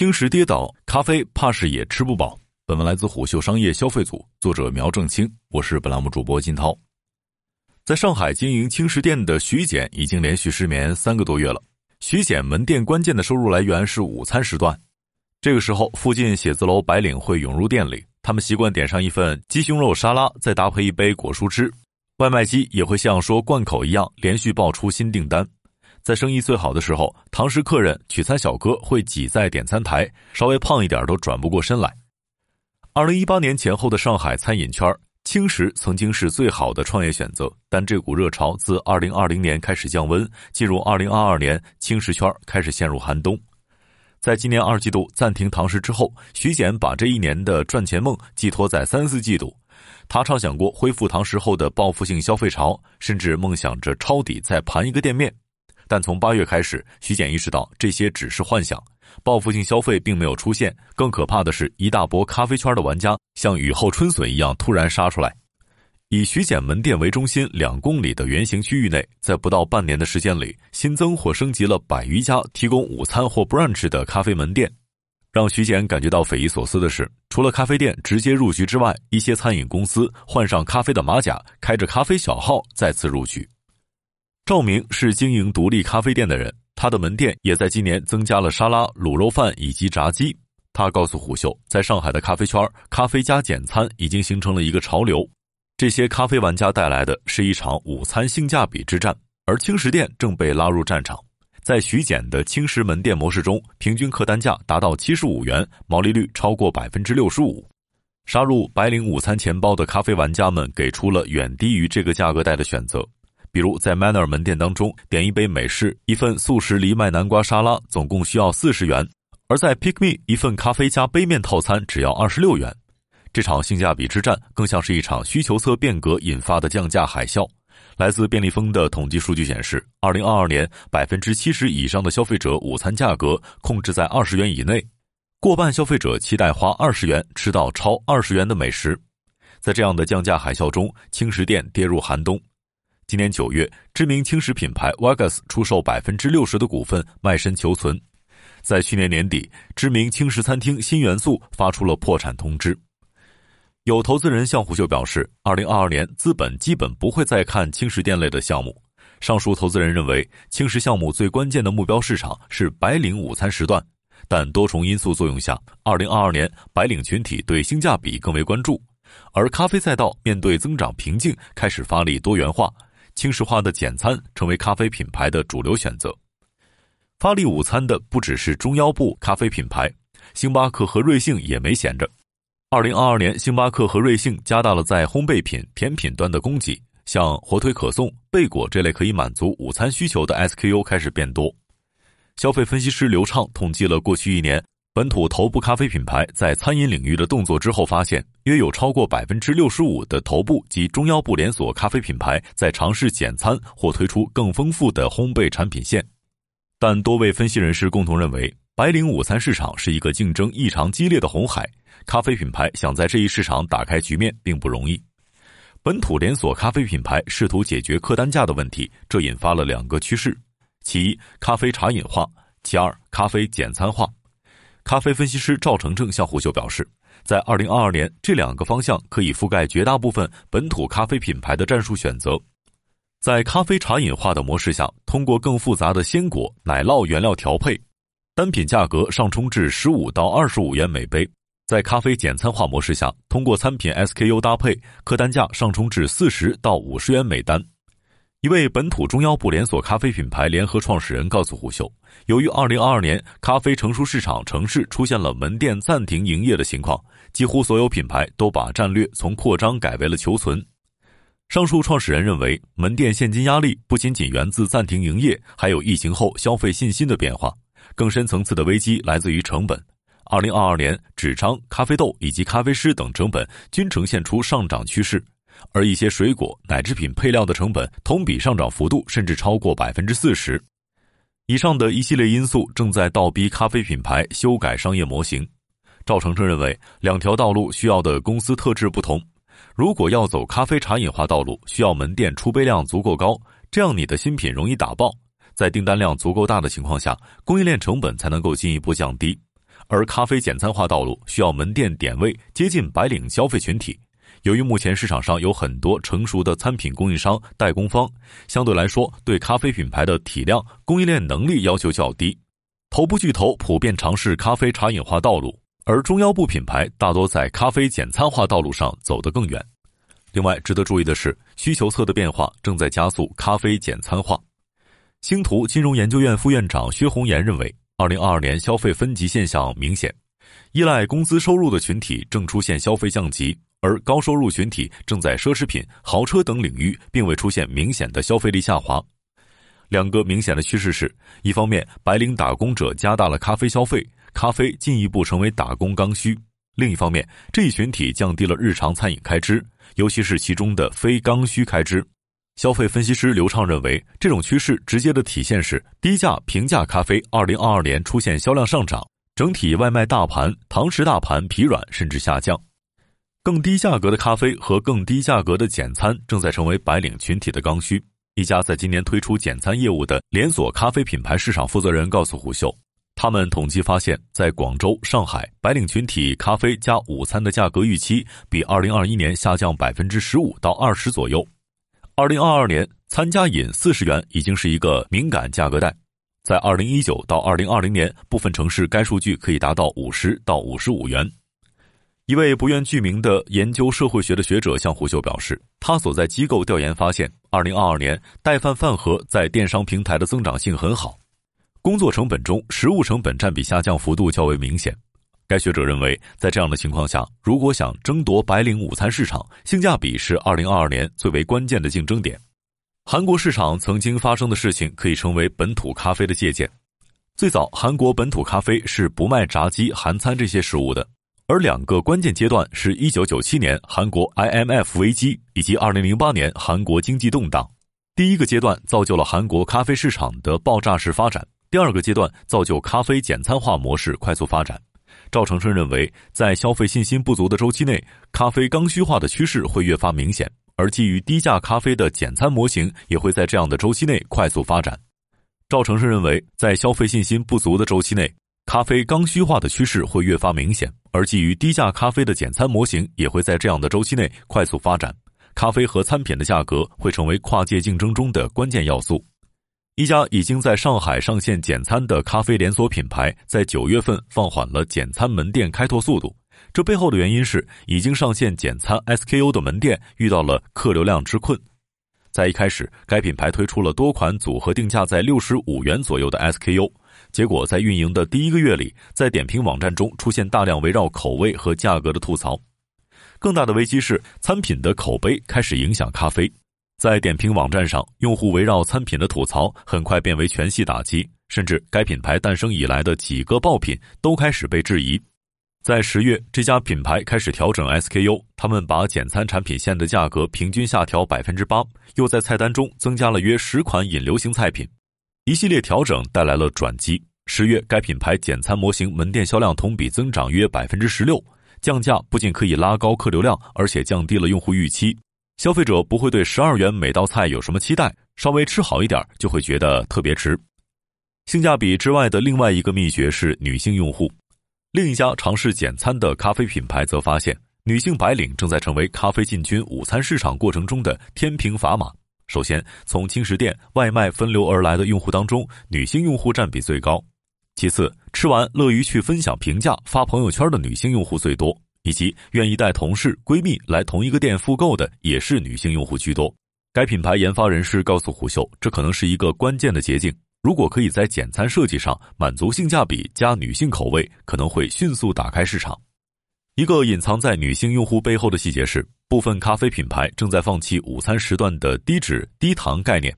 轻食跌倒，咖啡怕是也吃不饱。本文来自虎嗅商业消费组，作者苗正清，我是本栏目主播金涛。在上海经营轻食店的徐简已经连续失眠三个多月了。徐简门店关键的收入来源是午餐时段，这个时候附近写字楼白领会涌入店里，他们习惯点上一份鸡胸肉沙拉，再搭配一杯果蔬汁。外卖机也会像说贯口一样连续爆出新订单。在生意最好的时候，堂食客人、取餐小哥会挤在点餐台，稍微胖一点都转不过身来。二零一八年前后的上海餐饮圈，轻食曾经是最好的创业选择，但这股热潮自二零二零年开始降温，进入二零二二年，轻食圈开始陷入寒冬。在今年二季度暂停堂食之后，徐简把这一年的赚钱梦寄托在三四季度。他畅想过恢复堂食后的报复性消费潮，甚至梦想着抄底再盘一个店面。但从八月开始，徐简意识到这些只是幻想，报复性消费并没有出现。更可怕的是，一大波咖啡圈的玩家像雨后春笋一样突然杀出来。以徐简门店为中心两公里的圆形区域内，在不到半年的时间里，新增或升级了百余家提供午餐或 brunch 的咖啡门店。让徐简感觉到匪夷所思的是，除了咖啡店直接入局之外，一些餐饮公司换上咖啡的马甲，开着咖啡小号再次入局。赵明是经营独立咖啡店的人，他的门店也在今年增加了沙拉、卤肉饭以及炸鸡。他告诉虎嗅，在上海的咖啡圈，咖啡加简餐已经形成了一个潮流。这些咖啡玩家带来的是一场午餐性价比之战，而轻食店正被拉入战场。在徐简的轻食门店模式中，平均客单价达到七十五元，毛利率超过百分之六十五。杀入白领午餐钱包的咖啡玩家们给出了远低于这个价格带的选择。比如在 Manner 门店当中，点一杯美式，一份素食藜麦南瓜沙拉，总共需要四十元；而在 Pick Me，一份咖啡加杯面套餐只要二十六元。这场性价比之战更像是一场需求侧变革引发的降价海啸。来自便利蜂的统计数据显示，二零二二年百分之七十以上的消费者午餐价格控制在二十元以内，过半消费者期待花二十元吃到超二十元的美食。在这样的降价海啸中，轻食店跌入寒冬。今年九月，知名轻食品牌 Vegas 出售百分之六十的股份，卖身求存。在去年年底，知名轻食餐厅新元素发出了破产通知。有投资人向虎嗅表示，二零二二年资本基本不会再看轻食店类的项目。上述投资人认为，轻食项目最关键的目标市场是白领午餐时段，但多重因素作用下，二零二二年白领群体对性价比更为关注，而咖啡赛道面对增长瓶颈，开始发力多元化。轻食化的简餐成为咖啡品牌的主流选择。发力午餐的不只是中腰部咖啡品牌，星巴克和瑞幸也没闲着。二零二二年，星巴克和瑞幸加大了在烘焙品、甜品端的供给，像火腿可颂、贝果这类可以满足午餐需求的 SKU 开始变多。消费分析师刘畅统计了过去一年。本土头部咖啡品牌在餐饮领域的动作之后，发现约有超过百分之六十五的头部及中腰部连锁咖啡品牌在尝试简餐或推出更丰富的烘焙产品线。但多位分析人士共同认为，白领午餐市场是一个竞争异常激烈的红海，咖啡品牌想在这一市场打开局面并不容易。本土连锁咖啡品牌试图解决客单价的问题，这引发了两个趋势：其一，咖啡茶饮化；其二，咖啡简餐化。咖啡分析师赵成正向虎嗅表示，在二零二二年，这两个方向可以覆盖绝大部分本土咖啡品牌的战术选择。在咖啡茶饮化的模式下，通过更复杂的鲜果、奶酪原料调配，单品价格上冲至十五到二十五元每杯；在咖啡简餐化模式下，通过餐品 SKU 搭配，客单价上冲至四十到五十元每单。一位本土中药部连锁咖啡品牌联合创始人告诉虎嗅，由于2022年咖啡成熟市场城市出现了门店暂停营业的情况，几乎所有品牌都把战略从扩张改为了求存。上述创始人认为，门店现金压力不仅仅源自暂停营业，还有疫情后消费信心的变化，更深层次的危机来自于成本。2022年，纸张、咖啡豆以及咖啡师等成本均呈现出上涨趋势。而一些水果、奶制品配料的成本同比上涨幅度甚至超过百分之四十。以上的一系列因素正在倒逼咖啡品牌修改商业模型。赵成成认为，两条道路需要的公司特质不同。如果要走咖啡茶饮化道路，需要门店出杯量足够高，这样你的新品容易打爆。在订单量足够大的情况下，供应链成本才能够进一步降低。而咖啡简餐化道路需要门店点位接近白领消费群体。由于目前市场上有很多成熟的餐品供应商、代工方，相对来说对咖啡品牌的体量、供应链能力要求较低。头部巨头普遍尝试咖啡茶饮化道路，而中腰部品牌大多在咖啡简餐化道路上走得更远。另外，值得注意的是，需求侧的变化正在加速咖啡简餐化。星图金融研究院副院长薛红岩认为，二零二二年消费分级现象明显，依赖工资收入的群体正出现消费降级。而高收入群体正在奢侈品、豪车等领域并未出现明显的消费力下滑。两个明显的趋势是：一方面，白领打工者加大了咖啡消费，咖啡进一步成为打工刚需；另一方面，这一群体降低了日常餐饮开支，尤其是其中的非刚需开支。消费分析师刘畅认为，这种趋势直接的体现是低价平价咖啡二零二二年出现销量上涨，整体外卖大盘、堂食大盘疲软甚至下降。更低价格的咖啡和更低价格的简餐正在成为白领群体的刚需。一家在今年推出简餐业务的连锁咖啡品牌市场负责人告诉虎嗅，他们统计发现，在广州、上海，白领群体咖啡加午餐的价格预期比2021年下降百分之十五到二十左右。2022年，餐加饮四十元已经是一个敏感价格带，在2019到2020年，部分城市该数据可以达到五十到五十五元。一位不愿具名的研究社会学的学者向胡秀表示，他所在机构调研发现，二零二二年带饭饭盒在电商平台的增长性很好，工作成本中食物成本占比下降幅度较为明显。该学者认为，在这样的情况下，如果想争夺白领午餐市场，性价比是二零二二年最为关键的竞争点。韩国市场曾经发生的事情可以成为本土咖啡的借鉴。最早，韩国本土咖啡是不卖炸鸡、韩餐这些食物的。而两个关键阶段是1997年韩国 IMF 危机以及2008年韩国经济动荡。第一个阶段造就了韩国咖啡市场的爆炸式发展，第二个阶段造就咖啡简餐化模式快速发展。赵成春认为，在消费信心不足的周期内，咖啡刚需化的趋势会越发明显，而基于低价咖啡的简餐模型也会在这样的周期内快速发展。赵成春认为，在消费信心不足的周期内，咖啡刚需化的趋势会越发明显。而基于低价咖啡的简餐模型也会在这样的周期内快速发展，咖啡和餐品的价格会成为跨界竞争中的关键要素。一家已经在上海上线简餐的咖啡连锁品牌，在九月份放缓了简餐门店开拓速度，这背后的原因是已经上线简餐 SKU 的门店遇到了客流量之困。在一开始，该品牌推出了多款组合定价在六十五元左右的 SKU。结果在运营的第一个月里，在点评网站中出现大量围绕口味和价格的吐槽。更大的危机是，餐品的口碑开始影响咖啡。在点评网站上，用户围绕餐品的吐槽很快变为全系打击，甚至该品牌诞生以来的几个爆品都开始被质疑。在十月，这家品牌开始调整 SKU，他们把简餐产品线的价格平均下调百分之八，又在菜单中增加了约十款引流型菜品。一系列调整带来了转机。十月，该品牌简餐模型门店销量同比增长约百分之十六。降价不仅可以拉高客流量，而且降低了用户预期。消费者不会对十二元每道菜有什么期待，稍微吃好一点就会觉得特别值。性价比之外的另外一个秘诀是女性用户。另一家尝试简餐的咖啡品牌则发现，女性白领正在成为咖啡进军午餐市场过程中的天平砝码。首先，从轻食店外卖分流而来的用户当中，女性用户占比最高。其次，吃完乐于去分享评价、发朋友圈的女性用户最多，以及愿意带同事、闺蜜来同一个店复购的也是女性用户居多。该品牌研发人士告诉虎嗅，这可能是一个关键的捷径。如果可以在简餐设计上满足性价比加女性口味，可能会迅速打开市场。一个隐藏在女性用户背后的细节是。部分咖啡品牌正在放弃午餐时段的低脂低糖概念，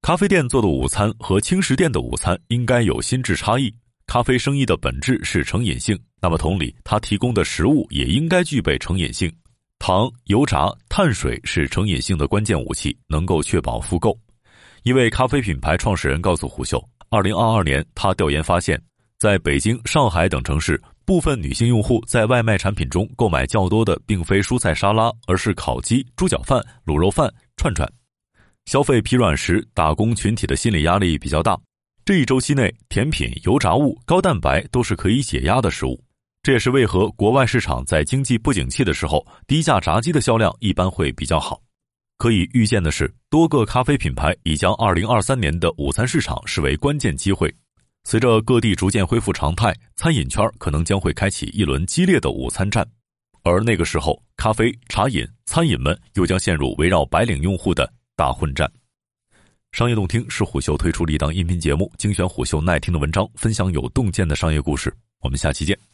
咖啡店做的午餐和轻食店的午餐应该有心智差异。咖啡生意的本质是成瘾性，那么同理，它提供的食物也应该具备成瘾性。糖、油炸、碳水是成瘾性的关键武器，能够确保复购。一位咖啡品牌创始人告诉胡秀，二零二二年他调研发现，在北京、上海等城市。部分女性用户在外卖产品中购买较多的，并非蔬菜沙拉，而是烤鸡、猪脚饭、卤肉饭、串串。消费疲软时，打工群体的心理压力比较大。这一周期内，甜品、油炸物、高蛋白都是可以解压的食物。这也是为何国外市场在经济不景气的时候，低价炸鸡的销量一般会比较好。可以预见的是，多个咖啡品牌已将2023年的午餐市场视为关键机会。随着各地逐渐恢复常态，餐饮圈可能将会开启一轮激烈的午餐战。而那个时候，咖啡、茶饮、餐饮们又将陷入围绕白领用户的大混战。商业洞听是虎嗅推出的一档音频节目，精选虎嗅耐听的文章，分享有洞见的商业故事。我们下期见。